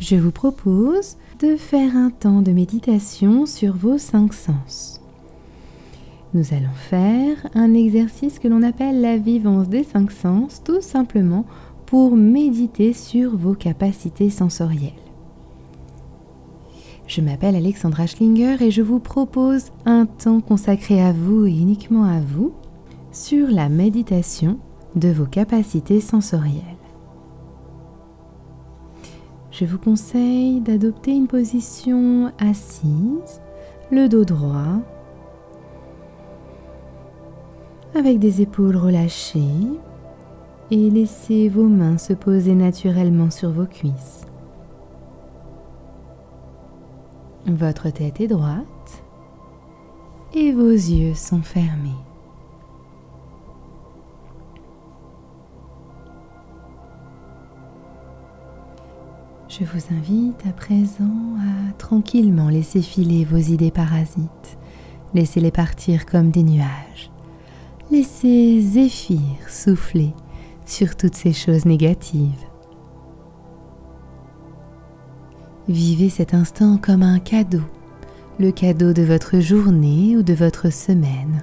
je vous propose de faire un temps de méditation sur vos cinq sens. Nous allons faire un exercice que l'on appelle la vivance des cinq sens, tout simplement pour méditer sur vos capacités sensorielles. Je m'appelle Alexandra Schlinger et je vous propose un temps consacré à vous et uniquement à vous sur la méditation de vos capacités sensorielles. Je vous conseille d'adopter une position assise, le dos droit, avec des épaules relâchées et laissez vos mains se poser naturellement sur vos cuisses. Votre tête est droite et vos yeux sont fermés. Je vous invite à présent à tranquillement laisser filer vos idées parasites. Laissez-les partir comme des nuages. Laissez Zéphyr souffler sur toutes ces choses négatives. Vivez cet instant comme un cadeau, le cadeau de votre journée ou de votre semaine.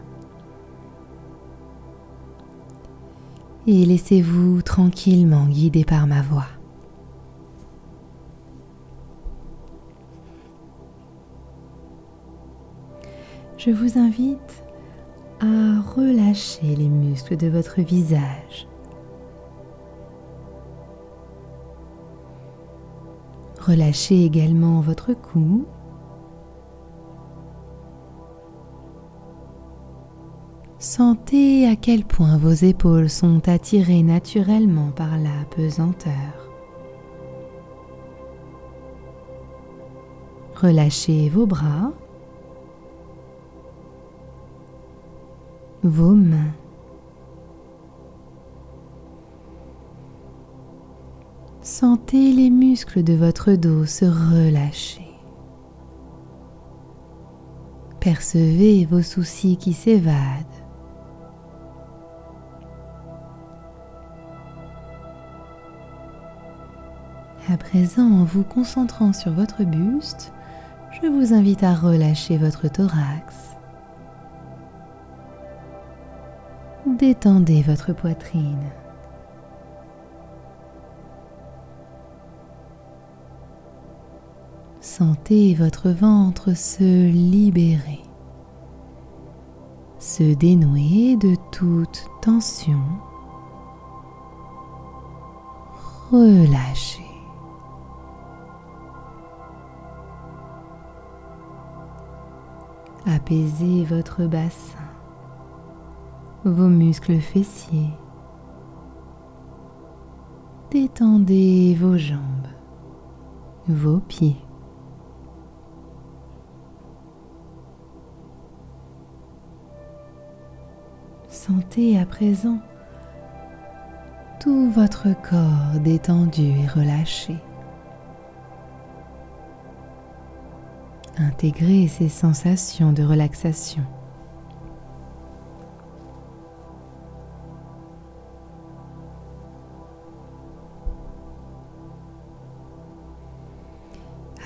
Et laissez-vous tranquillement guider par ma voix. Je vous invite à relâcher les muscles de votre visage. Relâchez également votre cou. Sentez à quel point vos épaules sont attirées naturellement par la pesanteur. Relâchez vos bras. Vos mains. Sentez les muscles de votre dos se relâcher. Percevez vos soucis qui s'évadent. À présent, en vous concentrant sur votre buste, je vous invite à relâcher votre thorax détendez votre poitrine. Sentez votre ventre se libérer, se dénouer de toute tension. Relâchez. Apaisez votre bassin vos muscles fessiers. Détendez vos jambes, vos pieds. Sentez à présent tout votre corps détendu et relâché. Intégrez ces sensations de relaxation.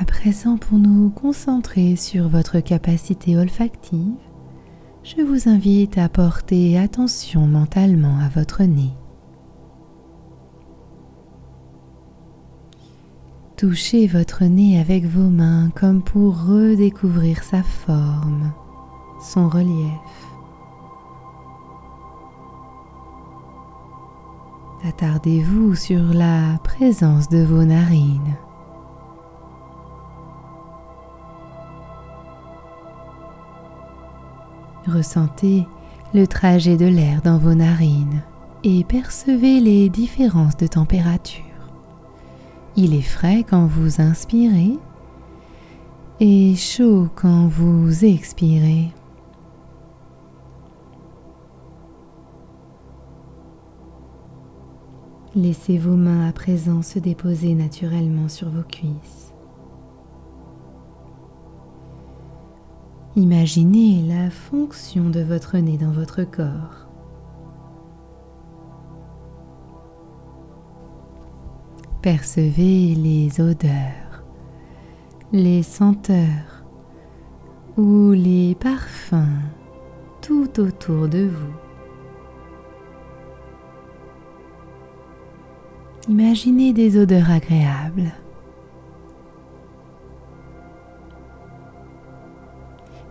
Présent, pour nous concentrer sur votre capacité olfactive, je vous invite à porter attention mentalement à votre nez. Touchez votre nez avec vos mains comme pour redécouvrir sa forme, son relief. Attardez-vous sur la présence de vos narines. Ressentez le trajet de l'air dans vos narines et percevez les différences de température. Il est frais quand vous inspirez et chaud quand vous expirez. Laissez vos mains à présent se déposer naturellement sur vos cuisses. Imaginez la fonction de votre nez dans votre corps. Percevez les odeurs, les senteurs ou les parfums tout autour de vous. Imaginez des odeurs agréables.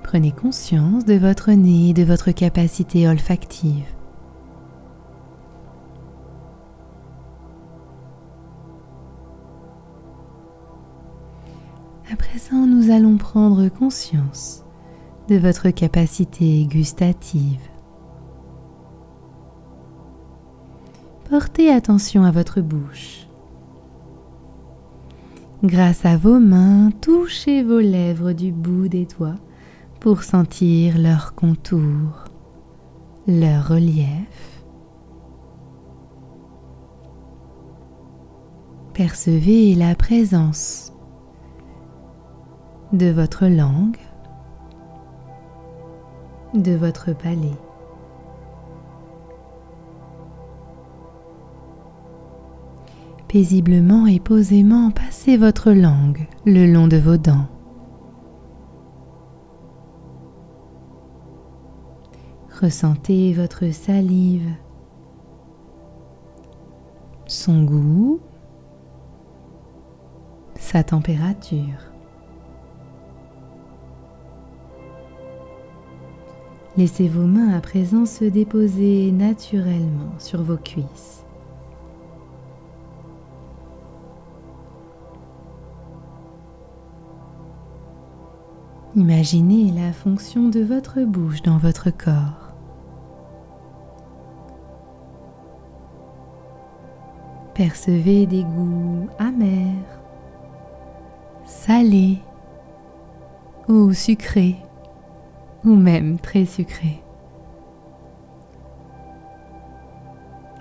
Prenez conscience de votre nez et de votre capacité olfactive. À présent, nous allons prendre conscience de votre capacité gustative. Portez attention à votre bouche. Grâce à vos mains, touchez vos lèvres du bout des doigts pour sentir leur contour, leur relief. Percevez la présence de votre langue, de votre palais. Paisiblement et posément, passez votre langue le long de vos dents. Ressentez votre salive, son goût, sa température. Laissez vos mains à présent se déposer naturellement sur vos cuisses. Imaginez la fonction de votre bouche dans votre corps. Percevez des goûts amers, salés ou sucrés, ou même très sucrés.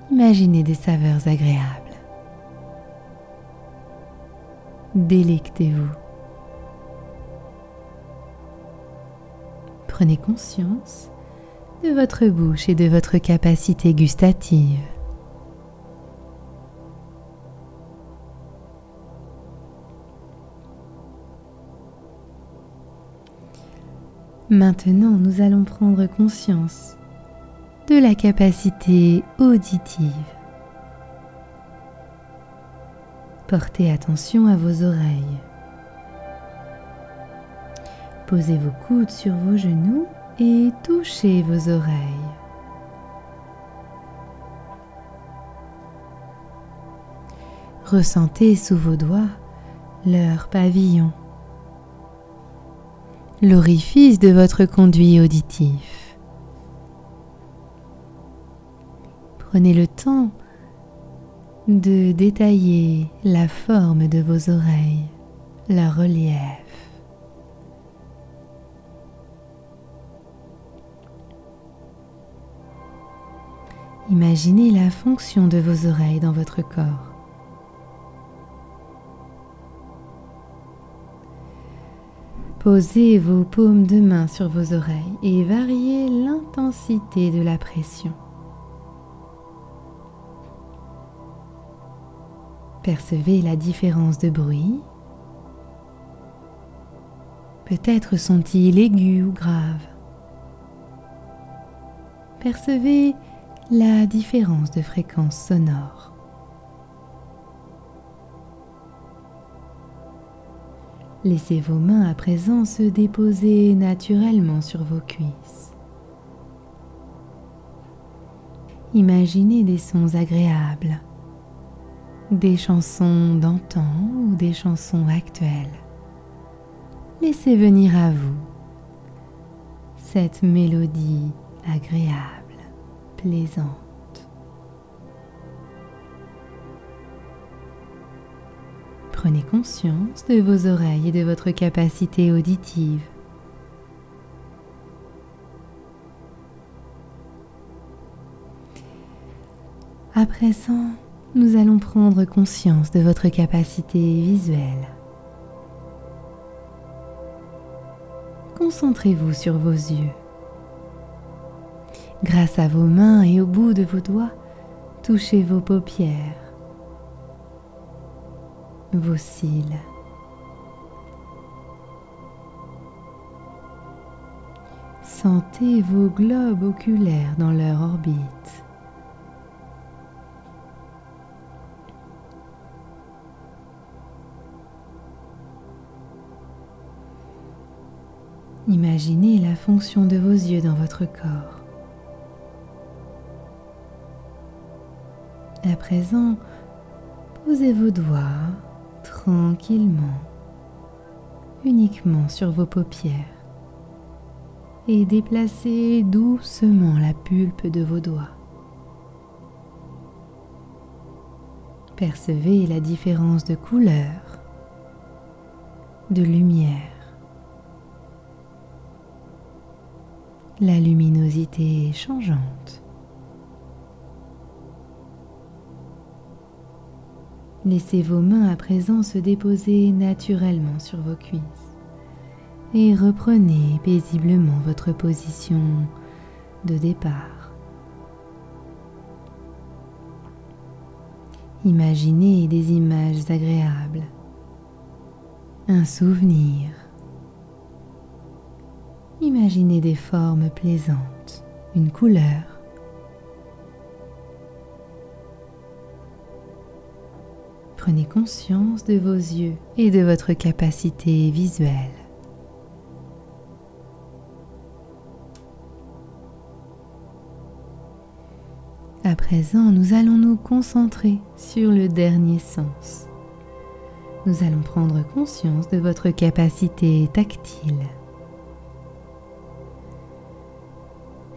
Imaginez des saveurs agréables. Délectez-vous. Prenez conscience de votre bouche et de votre capacité gustative. Maintenant, nous allons prendre conscience de la capacité auditive. Portez attention à vos oreilles. Posez vos coudes sur vos genoux et touchez vos oreilles. Ressentez sous vos doigts leur pavillon l'orifice de votre conduit auditif. Prenez le temps de détailler la forme de vos oreilles, leur relief. Imaginez la fonction de vos oreilles dans votre corps. Posez vos paumes de main sur vos oreilles et variez l'intensité de la pression. Percevez la différence de bruit. Peut-être sont-ils aigus ou graves. Percevez la différence de fréquence sonore. Laissez vos mains à présent se déposer naturellement sur vos cuisses. Imaginez des sons agréables, des chansons d'antan ou des chansons actuelles. Laissez venir à vous cette mélodie agréable, plaisante. Prenez conscience de vos oreilles et de votre capacité auditive. À présent, nous allons prendre conscience de votre capacité visuelle. Concentrez-vous sur vos yeux. Grâce à vos mains et au bout de vos doigts, touchez vos paupières vos cils. Sentez vos globes oculaires dans leur orbite. Imaginez la fonction de vos yeux dans votre corps. À présent, posez vos doigts tranquillement, uniquement sur vos paupières et déplacez doucement la pulpe de vos doigts. Percevez la différence de couleur, de lumière la luminosité changeante. Laissez vos mains à présent se déposer naturellement sur vos cuisses et reprenez paisiblement votre position de départ. Imaginez des images agréables, un souvenir, Imaginez des formes plaisantes, une couleur. Prenez conscience de vos yeux et de votre capacité visuelle. À présent, nous allons nous concentrer sur le dernier sens. Nous allons prendre conscience de votre capacité tactile.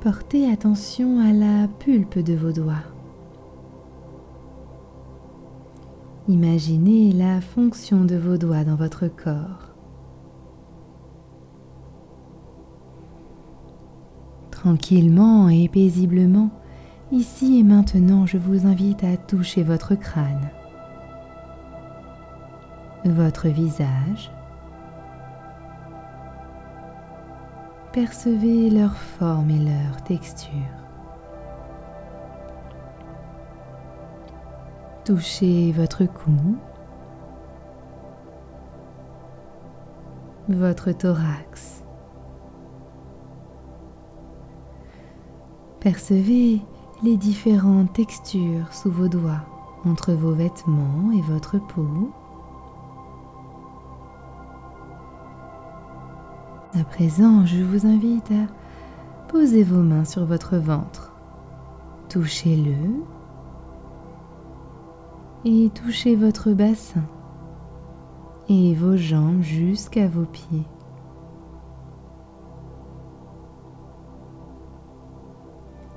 Portez attention à la pulpe de vos doigts. Imaginez la fonction de vos doigts dans votre corps. Tranquillement et paisiblement, ici et maintenant, je vous invite à toucher votre crâne, votre visage, Percevez leur forme et leur texture. Touchez votre cou, votre thorax. Percevez les différentes textures sous vos doigts, entre vos vêtements et votre peau. À présent, je vous invite à poser vos mains sur votre ventre. Touchez-le et touchez votre bassin et vos jambes jusqu'à vos pieds.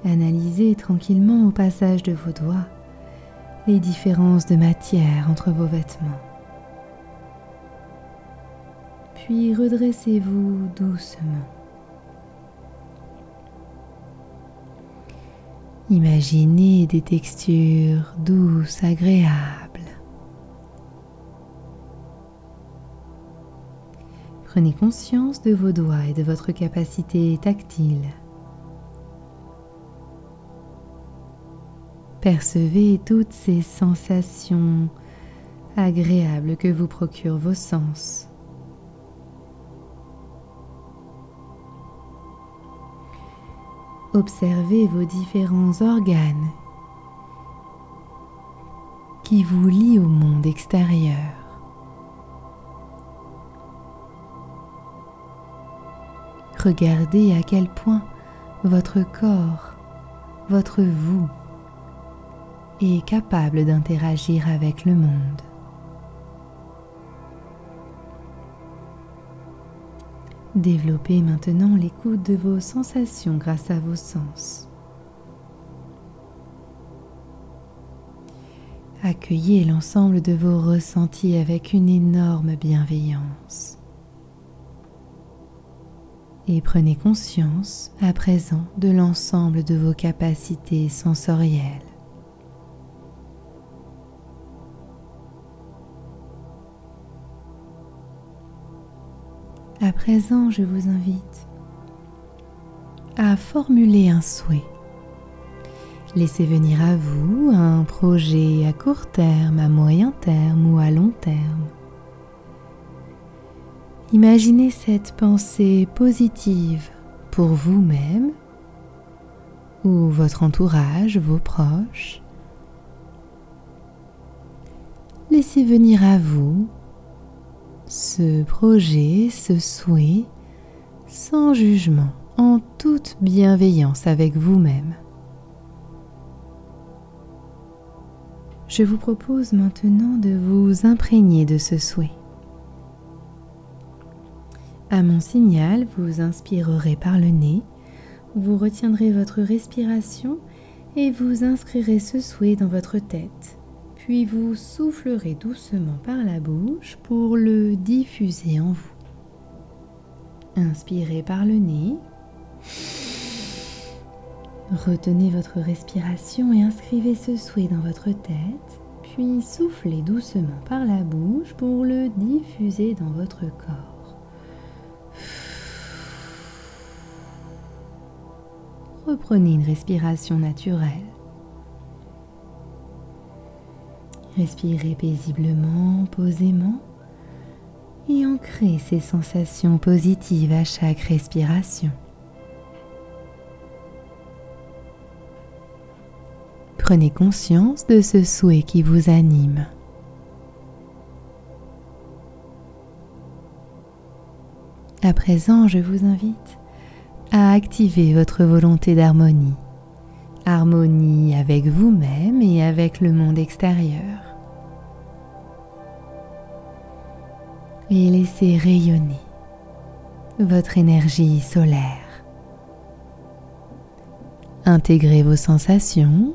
Analysez tranquillement au passage de vos doigts les différences de matière entre vos vêtements puis redressez-vous doucement. Imaginez des textures douces, agréables. Prenez conscience de vos doigts et de votre capacité tactile. Percevez toutes ces sensations agréables que vous procurent vos sens. Observez vos différents organes qui vous lient au monde extérieur. Regardez à quel point votre corps, votre vous, est capable d'interagir avec le monde. Développez maintenant l'écoute de vos sensations grâce à vos sens. Accueillez l'ensemble de vos ressentis avec une énorme bienveillance. Et prenez conscience à présent de l'ensemble de vos capacités sensorielles. À présent, je vous invite à formuler un souhait Laissez venir à vous un projet à court terme, à moyen terme ou à long terme. Imaginez cette pensée positive pour vous-même ou votre entourage, vos proches. Laissez venir à vous ce projet, ce souhait, sans jugement, en toute bienveillance avec vous-même. Je vous propose maintenant de vous imprégner de ce souhait. À mon signal, vous inspirerez par le nez, vous retiendrez votre respiration et vous inscrirez ce souhait dans votre tête. Puis vous soufflerez doucement par la bouche pour le diffuser en vous. Inspirez par le nez. Retenez votre respiration et inscrivez ce souhait dans votre tête, puis soufflez doucement par la bouche pour le diffuser dans votre corps. reprenez une respiration naturelle. Respirez paisiblement, posément et ancrez ces sensations positives à chaque respiration. Prenez conscience de ce souhait qui vous anime. À présent, je vous invite à activer votre volonté d'harmonie. Harmonie avec vous-même et avec le monde extérieur. Et laissez rayonner votre énergie solaire. Intégrez vos sensations.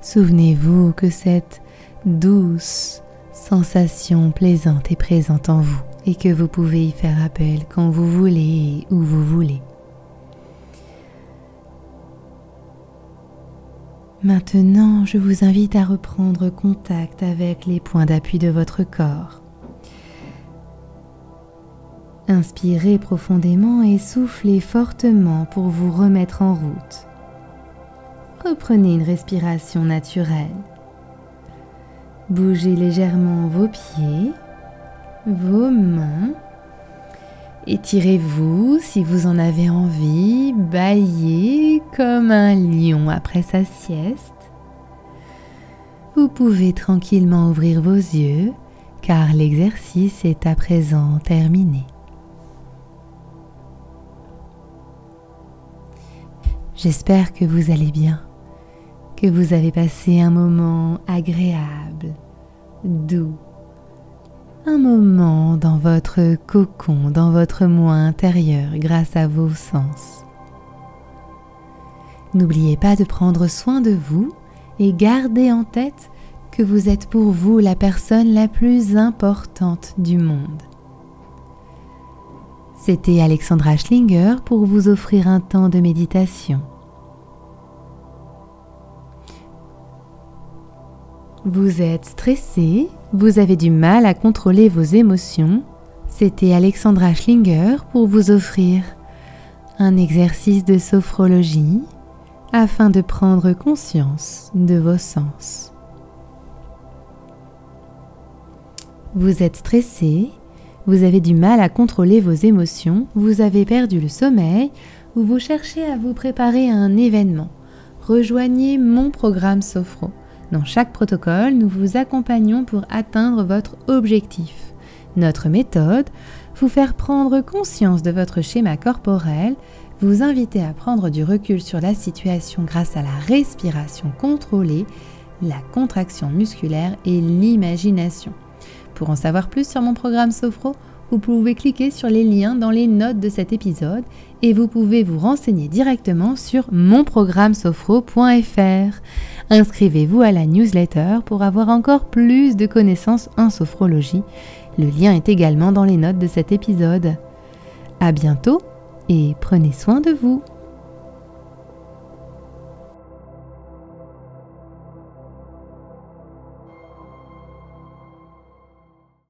Souvenez-vous que cette douce sensation plaisante est présente en vous et que vous pouvez y faire appel quand vous voulez et où vous voulez. Maintenant, je vous invite à reprendre contact avec les points d'appui de votre corps. Inspirez profondément et soufflez fortement pour vous remettre en route. Reprenez une respiration naturelle. Bougez légèrement vos pieds, vos mains. Étirez-vous si vous en avez envie, baillez comme un lion après sa sieste. Vous pouvez tranquillement ouvrir vos yeux car l'exercice est à présent terminé. J'espère que vous allez bien que vous avez passé un moment agréable, doux, un moment dans votre cocon, dans votre moi intérieur grâce à vos sens. N'oubliez pas de prendre soin de vous et gardez en tête que vous êtes pour vous la personne la plus importante du monde. C'était Alexandra Schlinger pour vous offrir un temps de méditation. Vous êtes stressé, vous avez du mal à contrôler vos émotions. C'était Alexandra Schlinger pour vous offrir un exercice de sophrologie afin de prendre conscience de vos sens. Vous êtes stressé, vous avez du mal à contrôler vos émotions, vous avez perdu le sommeil ou vous cherchez à vous préparer à un événement. Rejoignez mon programme Sophro. Dans chaque protocole, nous vous accompagnons pour atteindre votre objectif. Notre méthode, vous faire prendre conscience de votre schéma corporel, vous inviter à prendre du recul sur la situation grâce à la respiration contrôlée, la contraction musculaire et l'imagination. Pour en savoir plus sur mon programme Sophro, vous pouvez cliquer sur les liens dans les notes de cet épisode et vous pouvez vous renseigner directement sur monprogrammesofro.fr. Inscrivez-vous à la newsletter pour avoir encore plus de connaissances en sophrologie. Le lien est également dans les notes de cet épisode. À bientôt et prenez soin de vous.